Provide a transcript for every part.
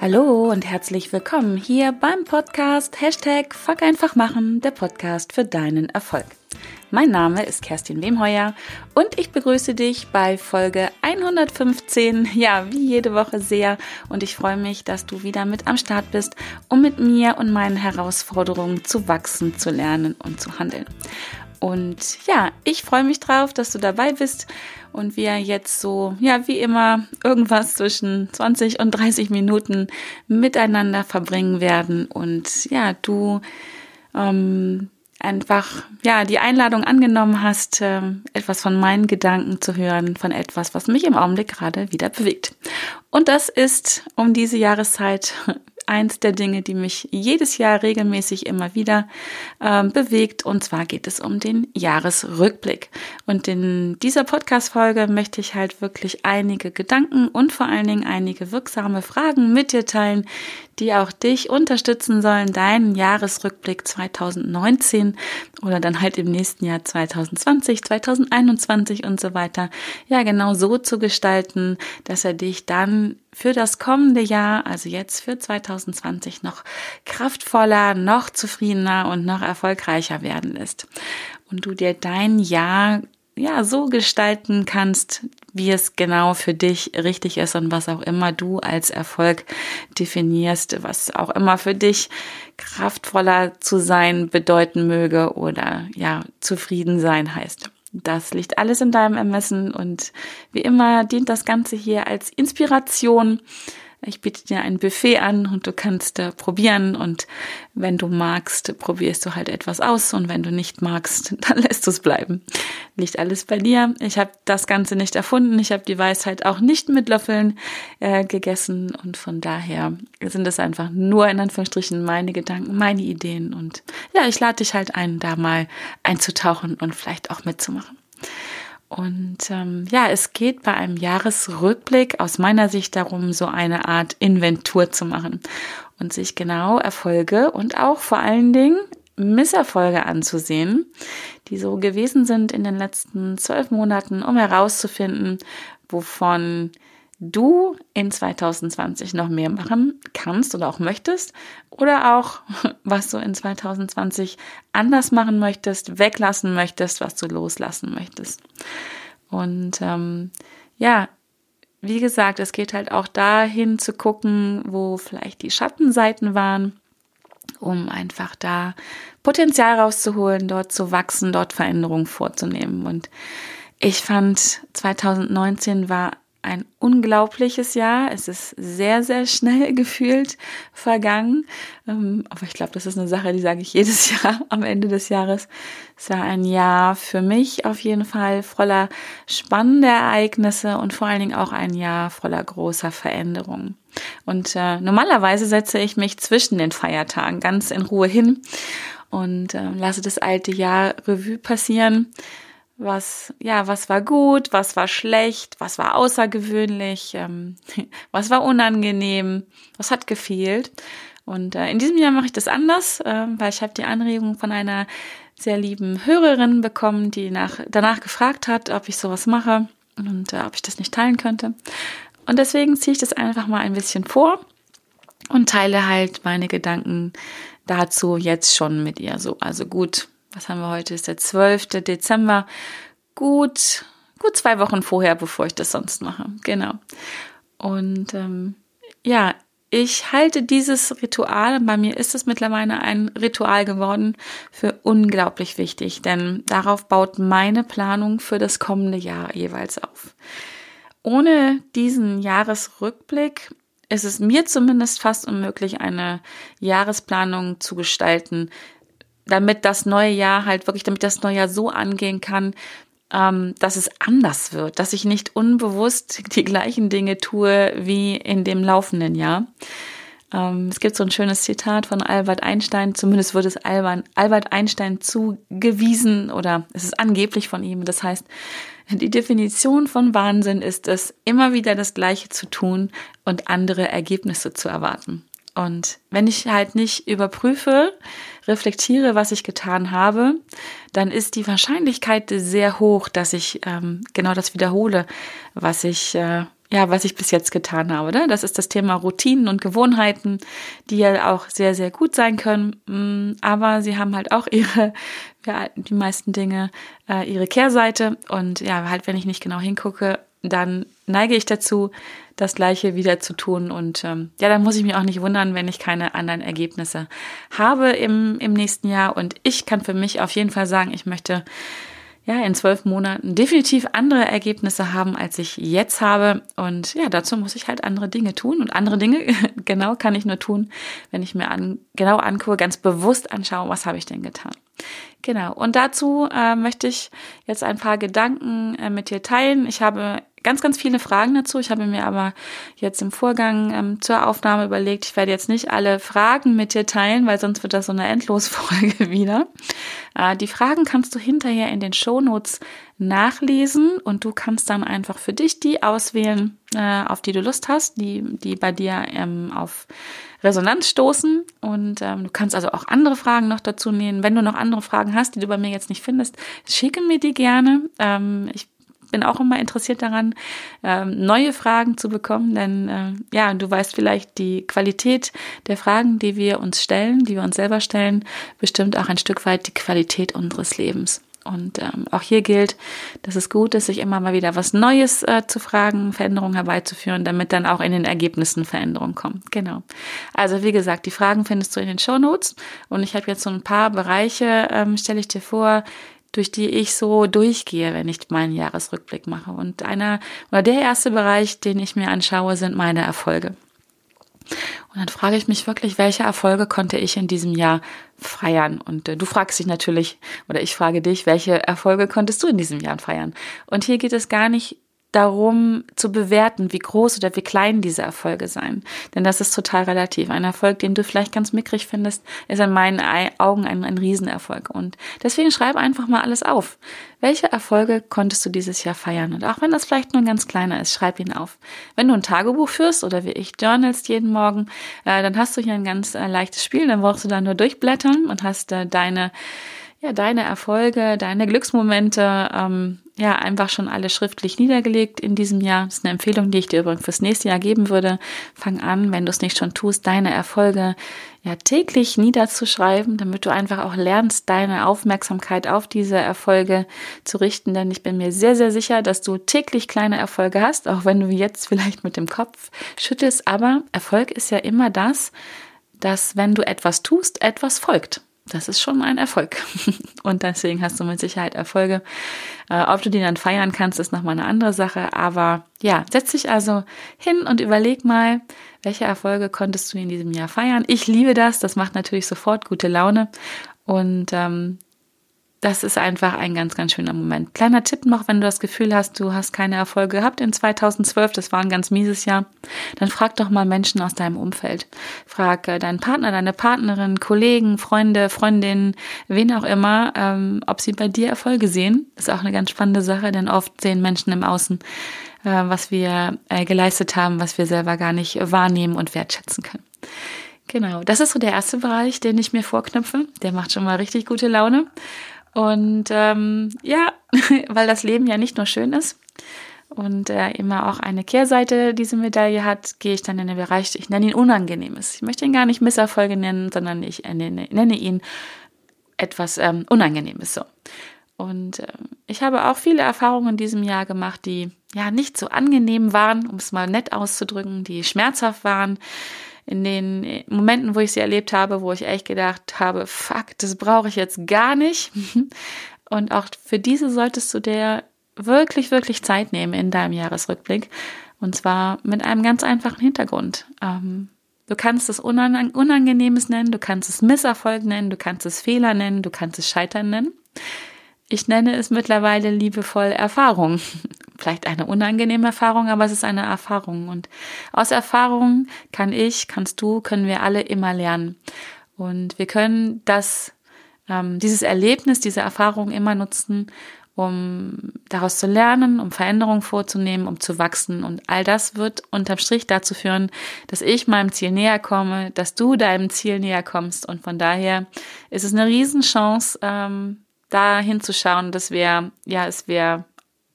Hallo und herzlich willkommen hier beim Podcast Hashtag Fuck einfach machen, der Podcast für deinen Erfolg. Mein Name ist Kerstin Wemheuer und ich begrüße dich bei Folge 115, ja, wie jede Woche sehr und ich freue mich, dass du wieder mit am Start bist, um mit mir und meinen Herausforderungen zu wachsen, zu lernen und zu handeln. Und ja, ich freue mich drauf, dass du dabei bist und wir jetzt so, ja, wie immer, irgendwas zwischen 20 und 30 Minuten miteinander verbringen werden und ja, du ähm, einfach ja die Einladung angenommen hast, äh, etwas von meinen Gedanken zu hören, von etwas, was mich im Augenblick gerade wieder bewegt. Und das ist um diese Jahreszeit eins der Dinge, die mich jedes Jahr regelmäßig immer wieder äh, bewegt. Und zwar geht es um den Jahresrückblick. Und in dieser Podcast-Folge möchte ich halt wirklich einige Gedanken und vor allen Dingen einige wirksame Fragen mit dir teilen, die auch dich unterstützen sollen, deinen Jahresrückblick 2019 oder dann halt im nächsten Jahr 2020, 2021 und so weiter, ja genau so zu gestalten, dass er dich dann für das kommende Jahr, also jetzt für 2020, noch kraftvoller, noch zufriedener und noch erfolgreicher werden lässt. Und du dir dein Jahr ja so gestalten kannst, wie es genau für dich richtig ist und was auch immer du als Erfolg definierst, was auch immer für dich kraftvoller zu sein bedeuten möge oder ja, zufrieden sein heißt. Das liegt alles in deinem Ermessen und wie immer dient das Ganze hier als Inspiration ich biete dir ein Buffet an und du kannst äh, probieren und wenn du magst, probierst du halt etwas aus und wenn du nicht magst, dann lässt du es bleiben. Liegt alles bei dir. Ich habe das Ganze nicht erfunden. Ich habe die Weisheit auch nicht mit Löffeln äh, gegessen und von daher sind es einfach nur in Anführungsstrichen meine Gedanken, meine Ideen und ja, ich lade dich halt ein, da mal einzutauchen und vielleicht auch mitzumachen. Und ähm, ja, es geht bei einem Jahresrückblick aus meiner Sicht darum, so eine Art Inventur zu machen und sich genau Erfolge und auch vor allen Dingen Misserfolge anzusehen, die so gewesen sind in den letzten zwölf Monaten, um herauszufinden, wovon du in 2020 noch mehr machen kannst oder auch möchtest oder auch was du in 2020 anders machen möchtest, weglassen möchtest, was du loslassen möchtest. Und ähm, ja, wie gesagt, es geht halt auch dahin zu gucken, wo vielleicht die Schattenseiten waren, um einfach da Potenzial rauszuholen, dort zu wachsen, dort Veränderungen vorzunehmen. Und ich fand 2019 war ein unglaubliches Jahr. Es ist sehr, sehr schnell gefühlt vergangen. Ähm, aber ich glaube, das ist eine Sache, die sage ich jedes Jahr am Ende des Jahres. Es war ein Jahr für mich auf jeden Fall voller spannender Ereignisse und vor allen Dingen auch ein Jahr voller großer Veränderungen. Und äh, normalerweise setze ich mich zwischen den Feiertagen ganz in Ruhe hin und äh, lasse das alte Jahr Revue passieren was, ja, was war gut, was war schlecht, was war außergewöhnlich, ähm, was war unangenehm, was hat gefehlt. Und äh, in diesem Jahr mache ich das anders, äh, weil ich habe die Anregung von einer sehr lieben Hörerin bekommen, die nach, danach gefragt hat, ob ich sowas mache und äh, ob ich das nicht teilen könnte. Und deswegen ziehe ich das einfach mal ein bisschen vor und teile halt meine Gedanken dazu jetzt schon mit ihr. So, also gut, was haben wir heute? Ist der 12. Dezember. Gut, gut zwei Wochen vorher, bevor ich das sonst mache. Genau. Und ähm, ja, ich halte dieses Ritual, bei mir ist es mittlerweile ein Ritual geworden, für unglaublich wichtig, denn darauf baut meine Planung für das kommende Jahr jeweils auf. Ohne diesen Jahresrückblick ist es mir zumindest fast unmöglich, eine Jahresplanung zu gestalten, damit das neue Jahr halt wirklich, damit das neue Jahr so angehen kann, ähm, dass es anders wird, dass ich nicht unbewusst die gleichen Dinge tue wie in dem laufenden Jahr. Ähm, es gibt so ein schönes Zitat von Albert Einstein, zumindest wird es Albert Einstein zugewiesen oder es ist angeblich von ihm. Das heißt, die Definition von Wahnsinn ist es, immer wieder das Gleiche zu tun und andere Ergebnisse zu erwarten. Und wenn ich halt nicht überprüfe, reflektiere, was ich getan habe, dann ist die Wahrscheinlichkeit sehr hoch, dass ich ähm, genau das wiederhole, was ich äh, ja, was ich bis jetzt getan habe. Oder? Das ist das Thema Routinen und Gewohnheiten, die ja auch sehr, sehr gut sein können. Mm, aber sie haben halt auch ihre, ja, die meisten Dinge, äh, ihre Kehrseite. Und ja, halt, wenn ich nicht genau hingucke, dann neige ich dazu, das Gleiche wieder zu tun. Und ähm, ja, dann muss ich mich auch nicht wundern, wenn ich keine anderen Ergebnisse habe im, im nächsten Jahr. Und ich kann für mich auf jeden Fall sagen, ich möchte ja, in zwölf Monaten definitiv andere Ergebnisse haben, als ich jetzt habe. Und ja, dazu muss ich halt andere Dinge tun. Und andere Dinge, genau, kann ich nur tun, wenn ich mir an, genau angucke, ganz bewusst anschaue, was habe ich denn getan. Genau. Und dazu äh, möchte ich jetzt ein paar Gedanken äh, mit dir teilen. Ich habe ganz, ganz viele Fragen dazu. Ich habe mir aber jetzt im Vorgang ähm, zur Aufnahme überlegt, ich werde jetzt nicht alle Fragen mit dir teilen, weil sonst wird das so eine Endlosfolge wieder. Äh, die Fragen kannst du hinterher in den Shownotes nachlesen und du kannst dann einfach für dich die auswählen, äh, auf die du Lust hast, die, die bei dir ähm, auf Resonanz stoßen. Und ähm, du kannst also auch andere Fragen noch dazu nehmen. Wenn du noch andere Fragen hast, die du bei mir jetzt nicht findest, schicke mir die gerne. Ähm, ich bin auch immer interessiert daran, ähm, neue Fragen zu bekommen, denn äh, ja, du weißt vielleicht, die Qualität der Fragen, die wir uns stellen, die wir uns selber stellen, bestimmt auch ein Stück weit die Qualität unseres Lebens. Und ähm, auch hier gilt, dass es gut ist, sich immer mal wieder was Neues äh, zu fragen, Veränderungen herbeizuführen, damit dann auch in den Ergebnissen Veränderungen kommen. Genau. Also wie gesagt, die Fragen findest du in den Show Notes. Und ich habe jetzt so ein paar Bereiche, ähm, stelle ich dir vor, durch die ich so durchgehe, wenn ich meinen Jahresrückblick mache. Und einer oder der erste Bereich, den ich mir anschaue, sind meine Erfolge. Und dann frage ich mich wirklich, welche Erfolge konnte ich in diesem Jahr feiern? Und äh, du fragst dich natürlich, oder ich frage dich, welche Erfolge konntest du in diesem Jahr feiern? Und hier geht es gar nicht darum zu bewerten, wie groß oder wie klein diese Erfolge sein. Denn das ist total relativ. Ein Erfolg, den du vielleicht ganz mickrig findest, ist in meinen Augen ein, ein Riesenerfolg. Und deswegen schreib einfach mal alles auf. Welche Erfolge konntest du dieses Jahr feiern? Und auch wenn das vielleicht nur ein ganz kleiner ist, schreib ihn auf. Wenn du ein Tagebuch führst oder wie ich journalst jeden Morgen, äh, dann hast du hier ein ganz äh, leichtes Spiel. Dann brauchst du da nur durchblättern und hast äh, deine ja, deine Erfolge, deine Glücksmomente, ähm, ja, einfach schon alle schriftlich niedergelegt in diesem Jahr. Das ist eine Empfehlung, die ich dir übrigens fürs nächste Jahr geben würde. Fang an, wenn du es nicht schon tust, deine Erfolge ja täglich niederzuschreiben, damit du einfach auch lernst, deine Aufmerksamkeit auf diese Erfolge zu richten. Denn ich bin mir sehr, sehr sicher, dass du täglich kleine Erfolge hast, auch wenn du jetzt vielleicht mit dem Kopf schüttelst. Aber Erfolg ist ja immer das, dass wenn du etwas tust, etwas folgt das ist schon ein Erfolg. Und deswegen hast du mit Sicherheit Erfolge. Äh, ob du die dann feiern kannst, ist nochmal eine andere Sache. Aber ja, setz dich also hin und überleg mal, welche Erfolge konntest du in diesem Jahr feiern. Ich liebe das. Das macht natürlich sofort gute Laune. Und ähm, das ist einfach ein ganz, ganz schöner Moment. Kleiner Tipp noch, wenn du das Gefühl hast, du hast keine Erfolge gehabt in 2012, das war ein ganz mieses Jahr, dann frag doch mal Menschen aus deinem Umfeld. Frag äh, deinen Partner, deine Partnerin, Kollegen, Freunde, Freundinnen, wen auch immer, ähm, ob sie bei dir Erfolge sehen. Ist auch eine ganz spannende Sache, denn oft sehen Menschen im Außen, äh, was wir äh, geleistet haben, was wir selber gar nicht wahrnehmen und wertschätzen können. Genau, das ist so der erste Bereich, den ich mir vorknüpfe. Der macht schon mal richtig gute Laune. Und ähm, ja, weil das Leben ja nicht nur schön ist und äh, immer auch eine Kehrseite diese Medaille hat, gehe ich dann in den Bereich, ich nenne ihn Unangenehmes. Ich möchte ihn gar nicht Misserfolge nennen, sondern ich nenne, nenne ihn etwas ähm, Unangenehmes so. Und äh, ich habe auch viele Erfahrungen in diesem Jahr gemacht, die ja nicht so angenehm waren, um es mal nett auszudrücken, die schmerzhaft waren, in den Momenten, wo ich sie erlebt habe, wo ich echt gedacht habe, fuck, das brauche ich jetzt gar nicht. Und auch für diese solltest du dir wirklich, wirklich Zeit nehmen in deinem Jahresrückblick. Und zwar mit einem ganz einfachen Hintergrund. Ähm, du kannst es Unangenehmes nennen, du kannst es Misserfolg nennen, du kannst es Fehler nennen, du kannst es Scheitern nennen. Ich nenne es mittlerweile liebevoll Erfahrung. Vielleicht eine unangenehme Erfahrung, aber es ist eine Erfahrung. Und aus Erfahrung kann ich, kannst du, können wir alle immer lernen. Und wir können das, ähm, dieses Erlebnis, diese Erfahrung immer nutzen, um daraus zu lernen, um Veränderungen vorzunehmen, um zu wachsen. Und all das wird unterm Strich dazu führen, dass ich meinem Ziel näher komme, dass du deinem Ziel näher kommst. Und von daher ist es eine Riesenchance, ähm, da hinzuschauen, das wäre, ja, es wäre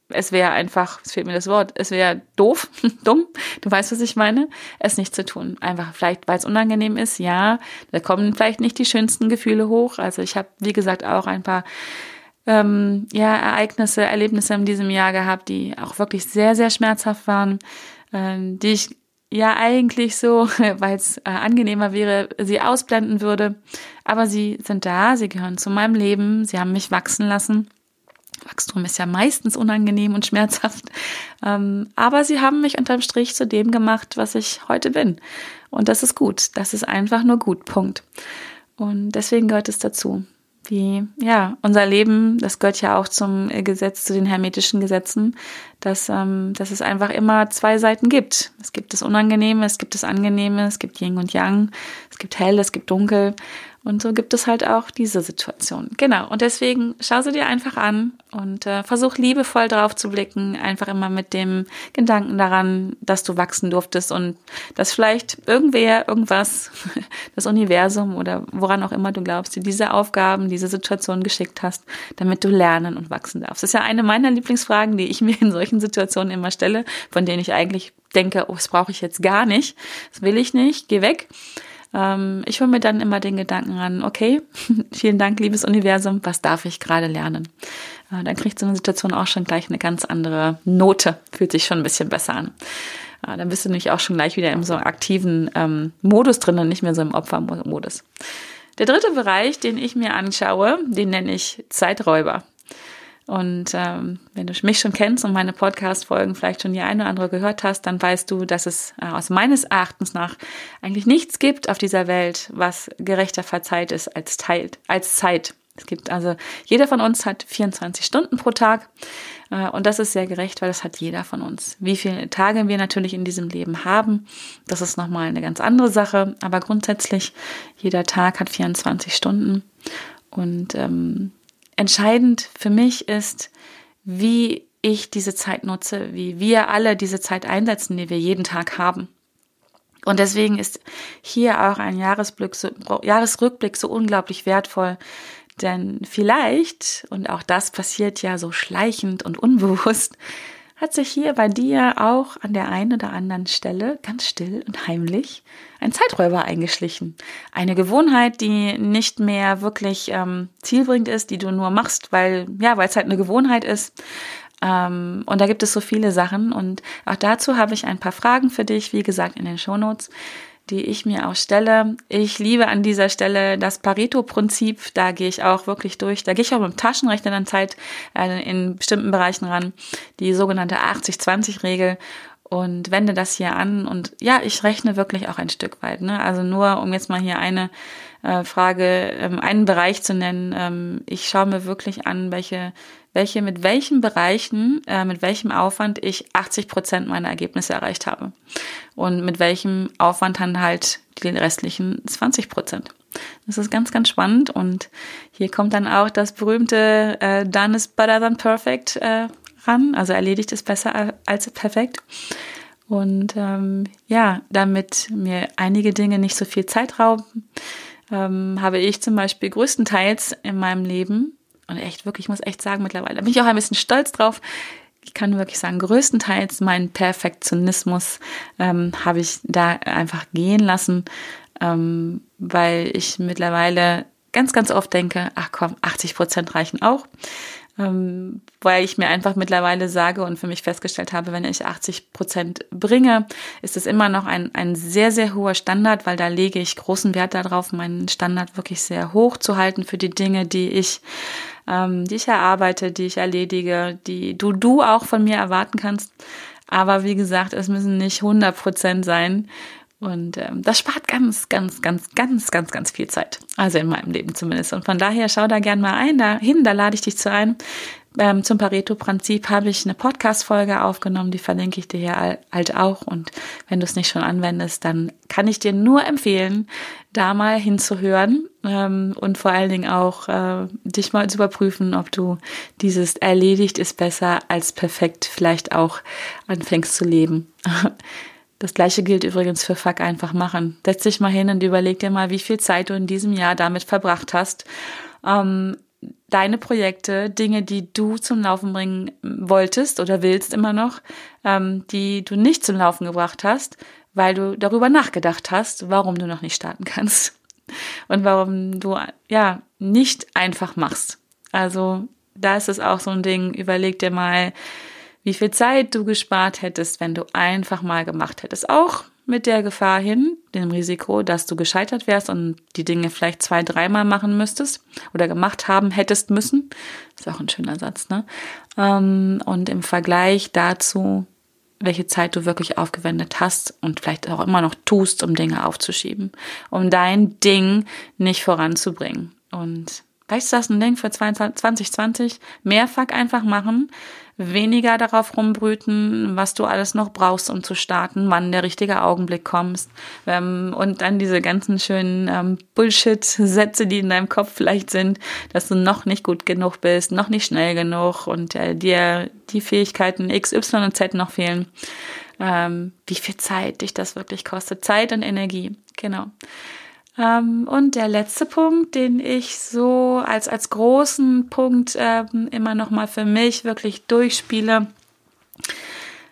es wäre einfach, es fehlt mir das Wort, es wäre doof, dumm, du weißt, was ich meine, es nicht zu tun. Einfach vielleicht, weil es unangenehm ist, ja, da kommen vielleicht nicht die schönsten Gefühle hoch. Also ich habe, wie gesagt, auch ein paar ähm, ja, Ereignisse, Erlebnisse in diesem Jahr gehabt, die auch wirklich sehr, sehr schmerzhaft waren, ähm, die ich ja eigentlich so, weil es äh, angenehmer wäre, sie ausblenden würde. Aber sie sind da, sie gehören zu meinem Leben, sie haben mich wachsen lassen. Wachstum ist ja meistens unangenehm und schmerzhaft. Ähm, aber sie haben mich unterm Strich zu dem gemacht, was ich heute bin. Und das ist gut. Das ist einfach nur gut. Punkt. Und deswegen gehört es dazu wie, ja, unser Leben, das gehört ja auch zum Gesetz, zu den hermetischen Gesetzen, dass, ähm, dass es einfach immer zwei Seiten gibt. Es gibt das Unangenehme, es gibt das Angenehme, es gibt Yin und Yang, es gibt hell, es gibt dunkel. Und so gibt es halt auch diese Situation. Genau. Und deswegen schau sie dir einfach an und äh, versuch liebevoll drauf zu blicken. Einfach immer mit dem Gedanken daran, dass du wachsen durftest und dass vielleicht irgendwer, irgendwas, das Universum oder woran auch immer du glaubst, dir diese Aufgaben, diese Situation geschickt hast, damit du lernen und wachsen darfst. Das ist ja eine meiner Lieblingsfragen, die ich mir in solchen Situationen immer stelle, von denen ich eigentlich denke, oh, das brauche ich jetzt gar nicht. Das will ich nicht. Geh weg. Ähm, ich hole mir dann immer den Gedanken an, okay, vielen Dank, liebes Universum, was darf ich gerade lernen? Äh, dann kriegt so eine Situation auch schon gleich eine ganz andere Note, fühlt sich schon ein bisschen besser an. Äh, dann bist du nämlich auch schon gleich wieder im so aktiven ähm, Modus drin und nicht mehr so im Opfermodus. Der dritte Bereich, den ich mir anschaue, den nenne ich Zeiträuber. Und ähm, wenn du mich schon kennst und meine Podcast-Folgen vielleicht schon die eine oder andere gehört hast, dann weißt du, dass es äh, aus meines Erachtens nach eigentlich nichts gibt auf dieser Welt, was gerechter verzeiht ist als, teilt, als Zeit. Es gibt also, jeder von uns hat 24 Stunden pro Tag äh, und das ist sehr gerecht, weil das hat jeder von uns. Wie viele Tage wir natürlich in diesem Leben haben, das ist nochmal eine ganz andere Sache, aber grundsätzlich, jeder Tag hat 24 Stunden und ähm, entscheidend für mich ist, wie ich diese Zeit nutze, wie wir alle diese Zeit einsetzen, die wir jeden Tag haben. Und deswegen ist hier auch ein Jahresrückblick so unglaublich wertvoll. Denn vielleicht, und auch das passiert ja so schleichend und unbewusst, hat sich hier bei dir auch an der einen oder anderen Stelle ganz still und heimlich ein Zeiträuber eingeschlichen. Eine Gewohnheit, die nicht mehr wirklich ähm, zielbringend ist, die du nur machst, weil ja, weil es halt eine Gewohnheit ist. Ähm, und da gibt es so viele Sachen und auch dazu habe ich ein paar Fragen für dich, wie gesagt in den Shownotes die ich mir auch stelle. Ich liebe an dieser Stelle das Pareto-Prinzip. Da gehe ich auch wirklich durch. Da gehe ich auch mit dem Taschenrechner dann Zeit äh, in bestimmten Bereichen ran. Die sogenannte 80-20-Regel und wende das hier an. Und ja, ich rechne wirklich auch ein Stück weit. Ne? Also nur, um jetzt mal hier eine äh, Frage, ähm, einen Bereich zu nennen. Ähm, ich schaue mir wirklich an, welche welche mit welchen Bereichen, äh, mit welchem Aufwand ich 80 Prozent meiner Ergebnisse erreicht habe. Und mit welchem Aufwand dann halt die restlichen 20 Prozent. Das ist ganz, ganz spannend. Und hier kommt dann auch das berühmte äh, Done is better than perfect äh, ran. Also erledigt ist besser als perfekt. Und ähm, ja, damit mir einige Dinge nicht so viel Zeit rauben, ähm, habe ich zum Beispiel größtenteils in meinem Leben und echt wirklich, ich muss echt sagen, mittlerweile bin ich auch ein bisschen stolz drauf. Ich kann wirklich sagen, größtenteils meinen Perfektionismus ähm, habe ich da einfach gehen lassen, ähm, weil ich mittlerweile ganz, ganz oft denke, ach komm, 80 Prozent reichen auch ähm, weil ich mir einfach mittlerweile sage und für mich festgestellt habe, wenn ich 80 Prozent bringe, ist es immer noch ein, ein sehr, sehr hoher Standard, weil da lege ich großen Wert darauf, meinen Standard wirklich sehr hoch zu halten für die Dinge, die ich, ähm, die ich erarbeite, die ich erledige, die du, du auch von mir erwarten kannst. Aber wie gesagt, es müssen nicht 100 Prozent sein. Und ähm, das spart ganz, ganz, ganz, ganz, ganz, ganz viel Zeit. Also in meinem Leben zumindest. Und von daher schau da gern mal ein, dahin, da lade ich dich zu ein. Ähm, zum Pareto-Prinzip habe ich eine Podcast-Folge aufgenommen, die verlinke ich dir hier halt auch. Und wenn du es nicht schon anwendest, dann kann ich dir nur empfehlen, da mal hinzuhören ähm, und vor allen Dingen auch äh, dich mal zu überprüfen, ob du dieses erledigt ist besser als perfekt vielleicht auch anfängst zu leben. Das gleiche gilt übrigens für Fuck einfach machen. Setz dich mal hin und überleg dir mal, wie viel Zeit du in diesem Jahr damit verbracht hast, ähm, deine Projekte, Dinge, die du zum Laufen bringen wolltest oder willst immer noch, ähm, die du nicht zum Laufen gebracht hast, weil du darüber nachgedacht hast, warum du noch nicht starten kannst und warum du ja nicht einfach machst. Also da ist es auch so ein Ding, überleg dir mal, wie viel Zeit du gespart hättest, wenn du einfach mal gemacht hättest. Auch mit der Gefahr hin, dem Risiko, dass du gescheitert wärst und die Dinge vielleicht zwei, dreimal machen müsstest oder gemacht haben hättest müssen. Ist auch ein schöner Satz, ne? Ähm, und im Vergleich dazu, welche Zeit du wirklich aufgewendet hast und vielleicht auch immer noch tust, um Dinge aufzuschieben, um dein Ding nicht voranzubringen. Und Vielleicht ist das ein Ding für 2020. Mehr Fuck einfach machen, weniger darauf rumbrüten, was du alles noch brauchst, um zu starten, wann der richtige Augenblick kommst. Ähm, und dann diese ganzen schönen ähm, Bullshit-Sätze, die in deinem Kopf vielleicht sind, dass du noch nicht gut genug bist, noch nicht schnell genug und äh, dir die Fähigkeiten X, Y und Z noch fehlen. Ähm, wie viel Zeit dich das wirklich kostet. Zeit und Energie. Genau. Ähm, und der letzte Punkt, den ich so als, als großen Punkt ähm, immer noch mal für mich wirklich durchspiele,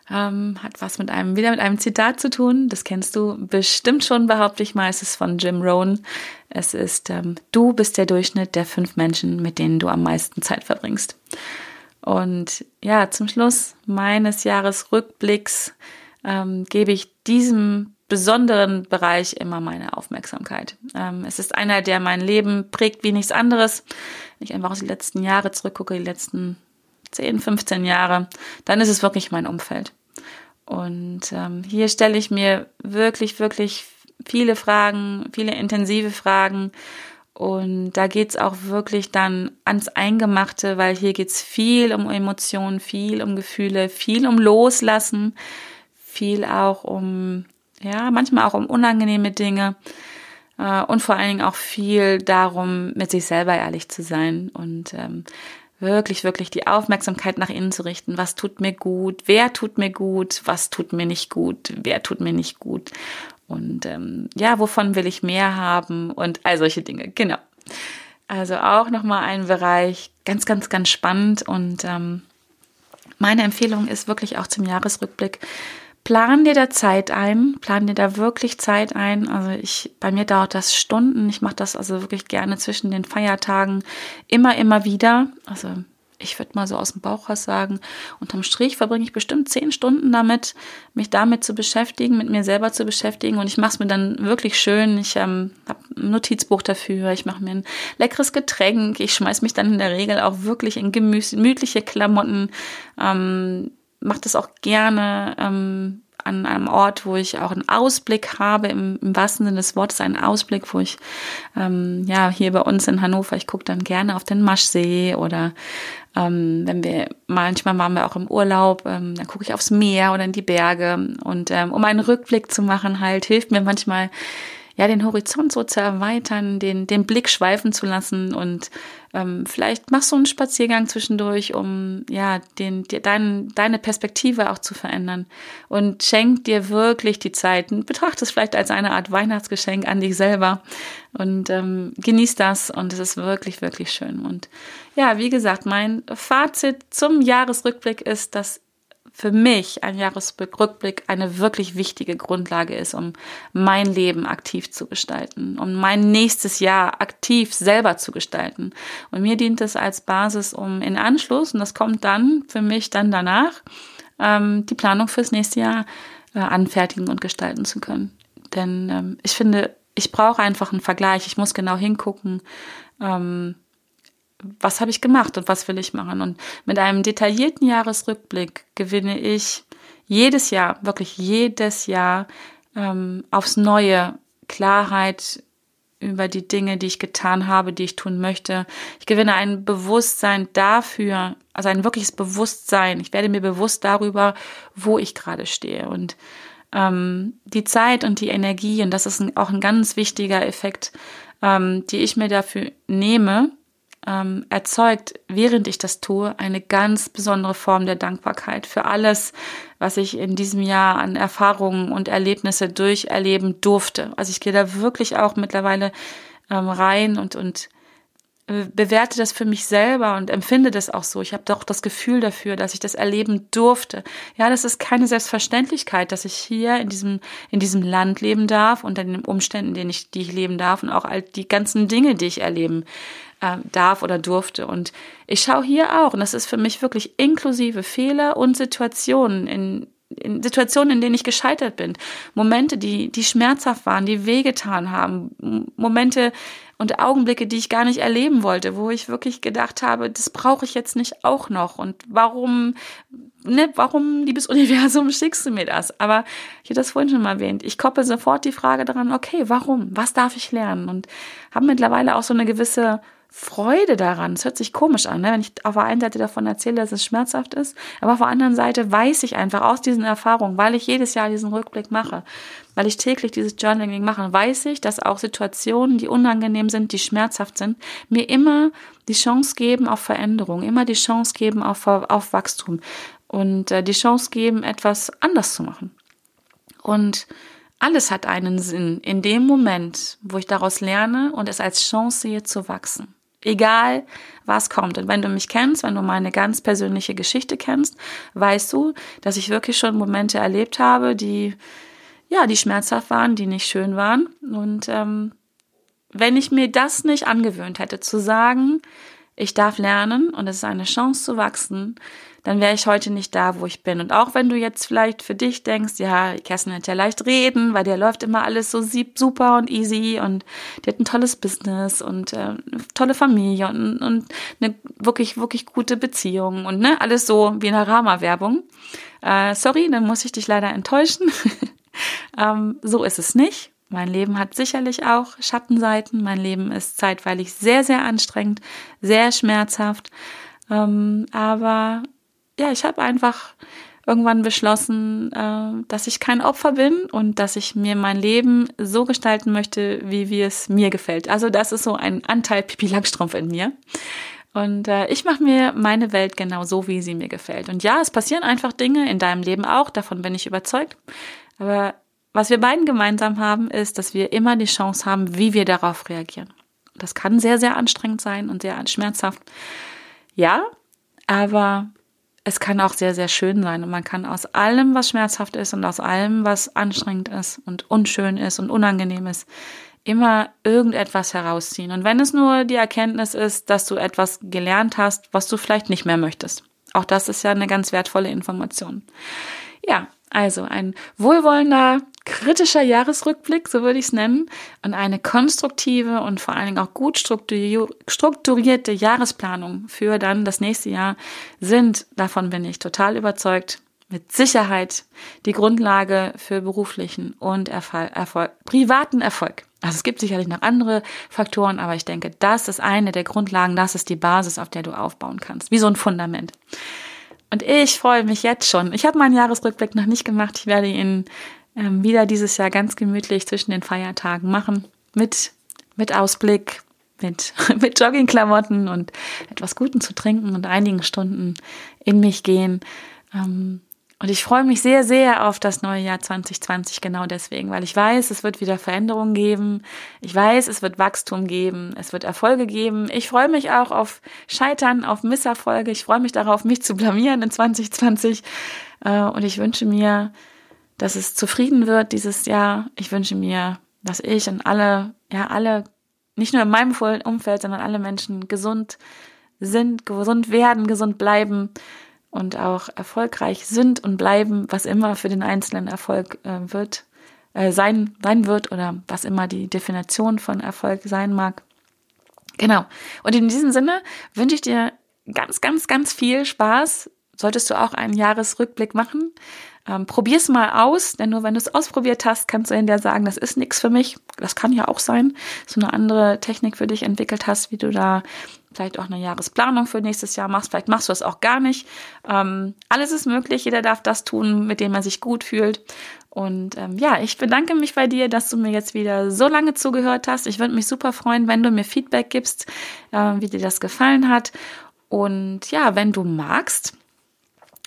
ähm, hat was mit einem, wieder mit einem Zitat zu tun. Das kennst du bestimmt schon, behaupte ich mal. Es ist von Jim Rohn. Es ist, ähm, du bist der Durchschnitt der fünf Menschen, mit denen du am meisten Zeit verbringst. Und ja, zum Schluss meines Jahresrückblicks ähm, gebe ich diesem besonderen Bereich immer meine Aufmerksamkeit. Ähm, es ist einer, der mein Leben prägt wie nichts anderes. Wenn ich einfach aus die letzten Jahre zurückgucke, die letzten 10, 15 Jahre, dann ist es wirklich mein Umfeld. Und ähm, hier stelle ich mir wirklich, wirklich viele Fragen, viele intensive Fragen. Und da geht's auch wirklich dann ans Eingemachte, weil hier geht's viel um Emotionen, viel um Gefühle, viel um Loslassen, viel auch um ja, manchmal auch um unangenehme Dinge äh, und vor allen Dingen auch viel darum, mit sich selber ehrlich zu sein und ähm, wirklich, wirklich die Aufmerksamkeit nach innen zu richten. Was tut mir gut? Wer tut mir gut? Was tut mir nicht gut? Wer tut mir nicht gut? Und ähm, ja, wovon will ich mehr haben? Und all solche Dinge. Genau. Also auch nochmal ein Bereich, ganz, ganz, ganz spannend. Und ähm, meine Empfehlung ist wirklich auch zum Jahresrückblick, plan dir da Zeit ein, plan dir da wirklich Zeit ein. Also ich, bei mir dauert das Stunden. Ich mache das also wirklich gerne zwischen den Feiertagen immer, immer wieder. Also ich würde mal so aus dem Bauch was sagen, unterm Strich verbringe ich bestimmt zehn Stunden damit, mich damit zu beschäftigen, mit mir selber zu beschäftigen. Und ich mache es mir dann wirklich schön. Ich ähm, habe ein Notizbuch dafür, ich mache mir ein leckeres Getränk, ich schmeiß mich dann in der Regel auch wirklich in gemütliche Klamotten. Ähm, mache das auch gerne ähm, an einem Ort, wo ich auch einen Ausblick habe, im, im wahrsten Sinne des Wortes einen Ausblick, wo ich, ähm, ja, hier bei uns in Hannover, ich gucke dann gerne auf den Maschsee oder ähm, wenn wir, manchmal waren wir auch im Urlaub, ähm, dann gucke ich aufs Meer oder in die Berge. Und ähm, um einen Rückblick zu machen halt, hilft mir manchmal ja, den Horizont so zu erweitern, den, den Blick schweifen zu lassen und ähm, vielleicht machst du einen Spaziergang zwischendurch, um ja, den, die, dein, deine Perspektive auch zu verändern und schenk dir wirklich die Zeit. Betrachte es vielleicht als eine Art Weihnachtsgeschenk an dich selber und ähm, genieß das und es ist wirklich, wirklich schön. Und ja, wie gesagt, mein Fazit zum Jahresrückblick ist, dass für mich ein Jahresrückblick eine wirklich wichtige Grundlage ist, um mein Leben aktiv zu gestalten, um mein nächstes Jahr aktiv selber zu gestalten. Und mir dient es als Basis, um in Anschluss, und das kommt dann für mich dann danach, ähm, die Planung fürs nächste Jahr äh, anfertigen und gestalten zu können. Denn ähm, ich finde, ich brauche einfach einen Vergleich. Ich muss genau hingucken, ähm, was habe ich gemacht und was will ich machen. Und mit einem detaillierten Jahresrückblick gewinne ich jedes Jahr, wirklich jedes Jahr ähm, aufs neue Klarheit über die Dinge, die ich getan habe, die ich tun möchte. Ich gewinne ein Bewusstsein dafür, also ein wirkliches Bewusstsein. Ich werde mir bewusst darüber, wo ich gerade stehe. Und ähm, die Zeit und die Energie, und das ist ein, auch ein ganz wichtiger Effekt, ähm, die ich mir dafür nehme, ähm, erzeugt, während ich das tue, eine ganz besondere Form der Dankbarkeit für alles, was ich in diesem Jahr an Erfahrungen und Erlebnisse durcherleben durfte. Also ich gehe da wirklich auch mittlerweile ähm, rein und, und bewerte das für mich selber und empfinde das auch so. Ich habe doch das Gefühl dafür, dass ich das erleben durfte. Ja, das ist keine Selbstverständlichkeit, dass ich hier in diesem, in diesem Land leben darf unter den Umständen, denen ich, die ich leben darf und auch all die ganzen Dinge, die ich erleben äh, darf oder durfte. Und ich schaue hier auch, und das ist für mich wirklich inklusive Fehler und Situationen in in Situationen, in denen ich gescheitert bin, Momente, die, die schmerzhaft waren, die wehgetan haben, Momente, und Augenblicke, die ich gar nicht erleben wollte, wo ich wirklich gedacht habe, das brauche ich jetzt nicht auch noch und warum, ne, warum, liebes Universum, schickst du mir das? Aber ich habe das vorhin schon mal erwähnt. Ich koppel sofort die Frage daran, okay, warum? Was darf ich lernen? Und habe mittlerweile auch so eine gewisse Freude daran. Es hört sich komisch an, ne? wenn ich auf der einen Seite davon erzähle, dass es schmerzhaft ist, aber auf der anderen Seite weiß ich einfach aus diesen Erfahrungen, weil ich jedes Jahr diesen Rückblick mache, weil ich täglich dieses Journaling mache, weiß ich, dass auch Situationen, die unangenehm sind, die schmerzhaft sind, mir immer die Chance geben auf Veränderung, immer die Chance geben auf, auf Wachstum und äh, die Chance geben, etwas anders zu machen. Und alles hat einen Sinn in dem Moment, wo ich daraus lerne und es als Chance sehe zu wachsen. Egal, was kommt. Und wenn du mich kennst, wenn du meine ganz persönliche Geschichte kennst, weißt du, dass ich wirklich schon Momente erlebt habe, die, ja, die schmerzhaft waren, die nicht schön waren. Und ähm, wenn ich mir das nicht angewöhnt hätte, zu sagen, ich darf lernen und es ist eine Chance zu wachsen, dann wäre ich heute nicht da, wo ich bin. Und auch wenn du jetzt vielleicht für dich denkst, ja, Kerstin hat ja leicht reden, weil der läuft immer alles so super und easy und die hat ein tolles Business und äh, eine tolle Familie und, und eine wirklich, wirklich gute Beziehung und ne, alles so wie in der Rama-Werbung. Äh, sorry, dann muss ich dich leider enttäuschen. ähm, so ist es nicht. Mein Leben hat sicherlich auch Schattenseiten. Mein Leben ist zeitweilig sehr, sehr anstrengend, sehr schmerzhaft. Ähm, aber ja, ich habe einfach irgendwann beschlossen, äh, dass ich kein Opfer bin und dass ich mir mein Leben so gestalten möchte, wie, wie es mir gefällt. Also das ist so ein Anteil Pipi Langstrumpf in mir. Und äh, ich mache mir meine Welt genau so, wie sie mir gefällt. Und ja, es passieren einfach Dinge in deinem Leben auch, davon bin ich überzeugt. Aber was wir beiden gemeinsam haben, ist, dass wir immer die Chance haben, wie wir darauf reagieren. Das kann sehr, sehr anstrengend sein und sehr schmerzhaft. Ja, aber es kann auch sehr, sehr schön sein. Und man kann aus allem, was schmerzhaft ist und aus allem, was anstrengend ist und unschön ist und unangenehm ist, immer irgendetwas herausziehen. Und wenn es nur die Erkenntnis ist, dass du etwas gelernt hast, was du vielleicht nicht mehr möchtest. Auch das ist ja eine ganz wertvolle Information. Ja, also ein wohlwollender, kritischer Jahresrückblick, so würde ich es nennen, und eine konstruktive und vor allen Dingen auch gut strukturierte Jahresplanung für dann das nächste Jahr sind, davon bin ich total überzeugt, mit Sicherheit die Grundlage für beruflichen und Erfolg, Erfolg, privaten Erfolg. Also es gibt sicherlich noch andere Faktoren, aber ich denke, das ist eine der Grundlagen, das ist die Basis, auf der du aufbauen kannst, wie so ein Fundament. Und ich freue mich jetzt schon. Ich habe meinen Jahresrückblick noch nicht gemacht. Ich werde ihn ähm, wieder dieses Jahr ganz gemütlich zwischen den Feiertagen machen. Mit, mit Ausblick, mit, mit Joggingklamotten und etwas Guten zu trinken und einigen Stunden in mich gehen. Ähm, und ich freue mich sehr, sehr auf das neue Jahr 2020 genau deswegen, weil ich weiß, es wird wieder Veränderungen geben. Ich weiß, es wird Wachstum geben. Es wird Erfolge geben. Ich freue mich auch auf Scheitern, auf Misserfolge. Ich freue mich darauf, mich zu blamieren in 2020. Äh, und ich wünsche mir, dass es zufrieden wird dieses Jahr. Ich wünsche mir, dass ich und alle, ja, alle, nicht nur in meinem Umfeld, sondern alle Menschen gesund sind, gesund werden, gesund bleiben und auch erfolgreich sind und bleiben, was immer für den Einzelnen Erfolg äh, wird, äh, sein, sein wird oder was immer die Definition von Erfolg sein mag. Genau. Und in diesem Sinne wünsche ich dir ganz, ganz, ganz viel Spaß. Solltest du auch einen Jahresrückblick machen. Ähm, probier's mal aus, denn nur wenn du es ausprobiert hast, kannst du hinterher sagen, das ist nichts für mich. Das kann ja auch sein, du eine andere Technik für dich entwickelt hast, wie du da vielleicht auch eine Jahresplanung für nächstes Jahr machst. Vielleicht machst du es auch gar nicht. Ähm, alles ist möglich. Jeder darf das tun, mit dem er sich gut fühlt. Und ähm, ja, ich bedanke mich bei dir, dass du mir jetzt wieder so lange zugehört hast. Ich würde mich super freuen, wenn du mir Feedback gibst, äh, wie dir das gefallen hat. Und ja, wenn du magst,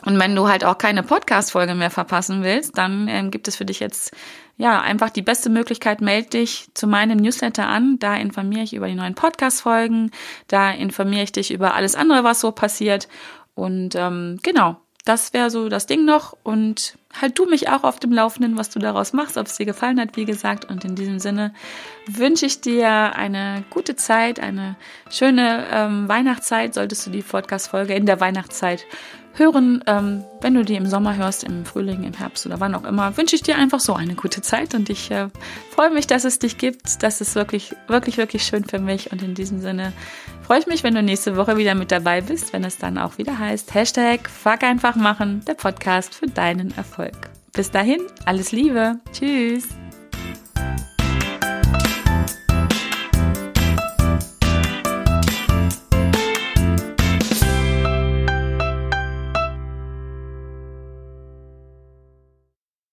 Und wenn du halt auch keine Podcast-Folge mehr verpassen willst, dann ähm, gibt es für dich jetzt ja einfach die beste Möglichkeit, melde dich zu meinem Newsletter an. Da informiere ich über die neuen Podcast-Folgen, da informiere ich dich über alles andere, was so passiert. Und ähm, genau, das wäre so das Ding noch. Und halt du mich auch auf dem Laufenden, was du daraus machst, ob es dir gefallen hat, wie gesagt. Und in diesem Sinne wünsche ich dir eine gute Zeit, eine schöne ähm, Weihnachtszeit. Solltest du die Podcast-Folge in der Weihnachtszeit hören, ähm, wenn du die im Sommer hörst, im Frühling, im Herbst oder wann auch immer, wünsche ich dir einfach so eine gute Zeit und ich äh, freue mich, dass es dich gibt. Das ist wirklich, wirklich, wirklich schön für mich und in diesem Sinne freue ich mich, wenn du nächste Woche wieder mit dabei bist, wenn es dann auch wieder heißt Hashtag Fuck einfach machen, der Podcast für deinen Erfolg. Bis dahin, alles Liebe. Tschüss.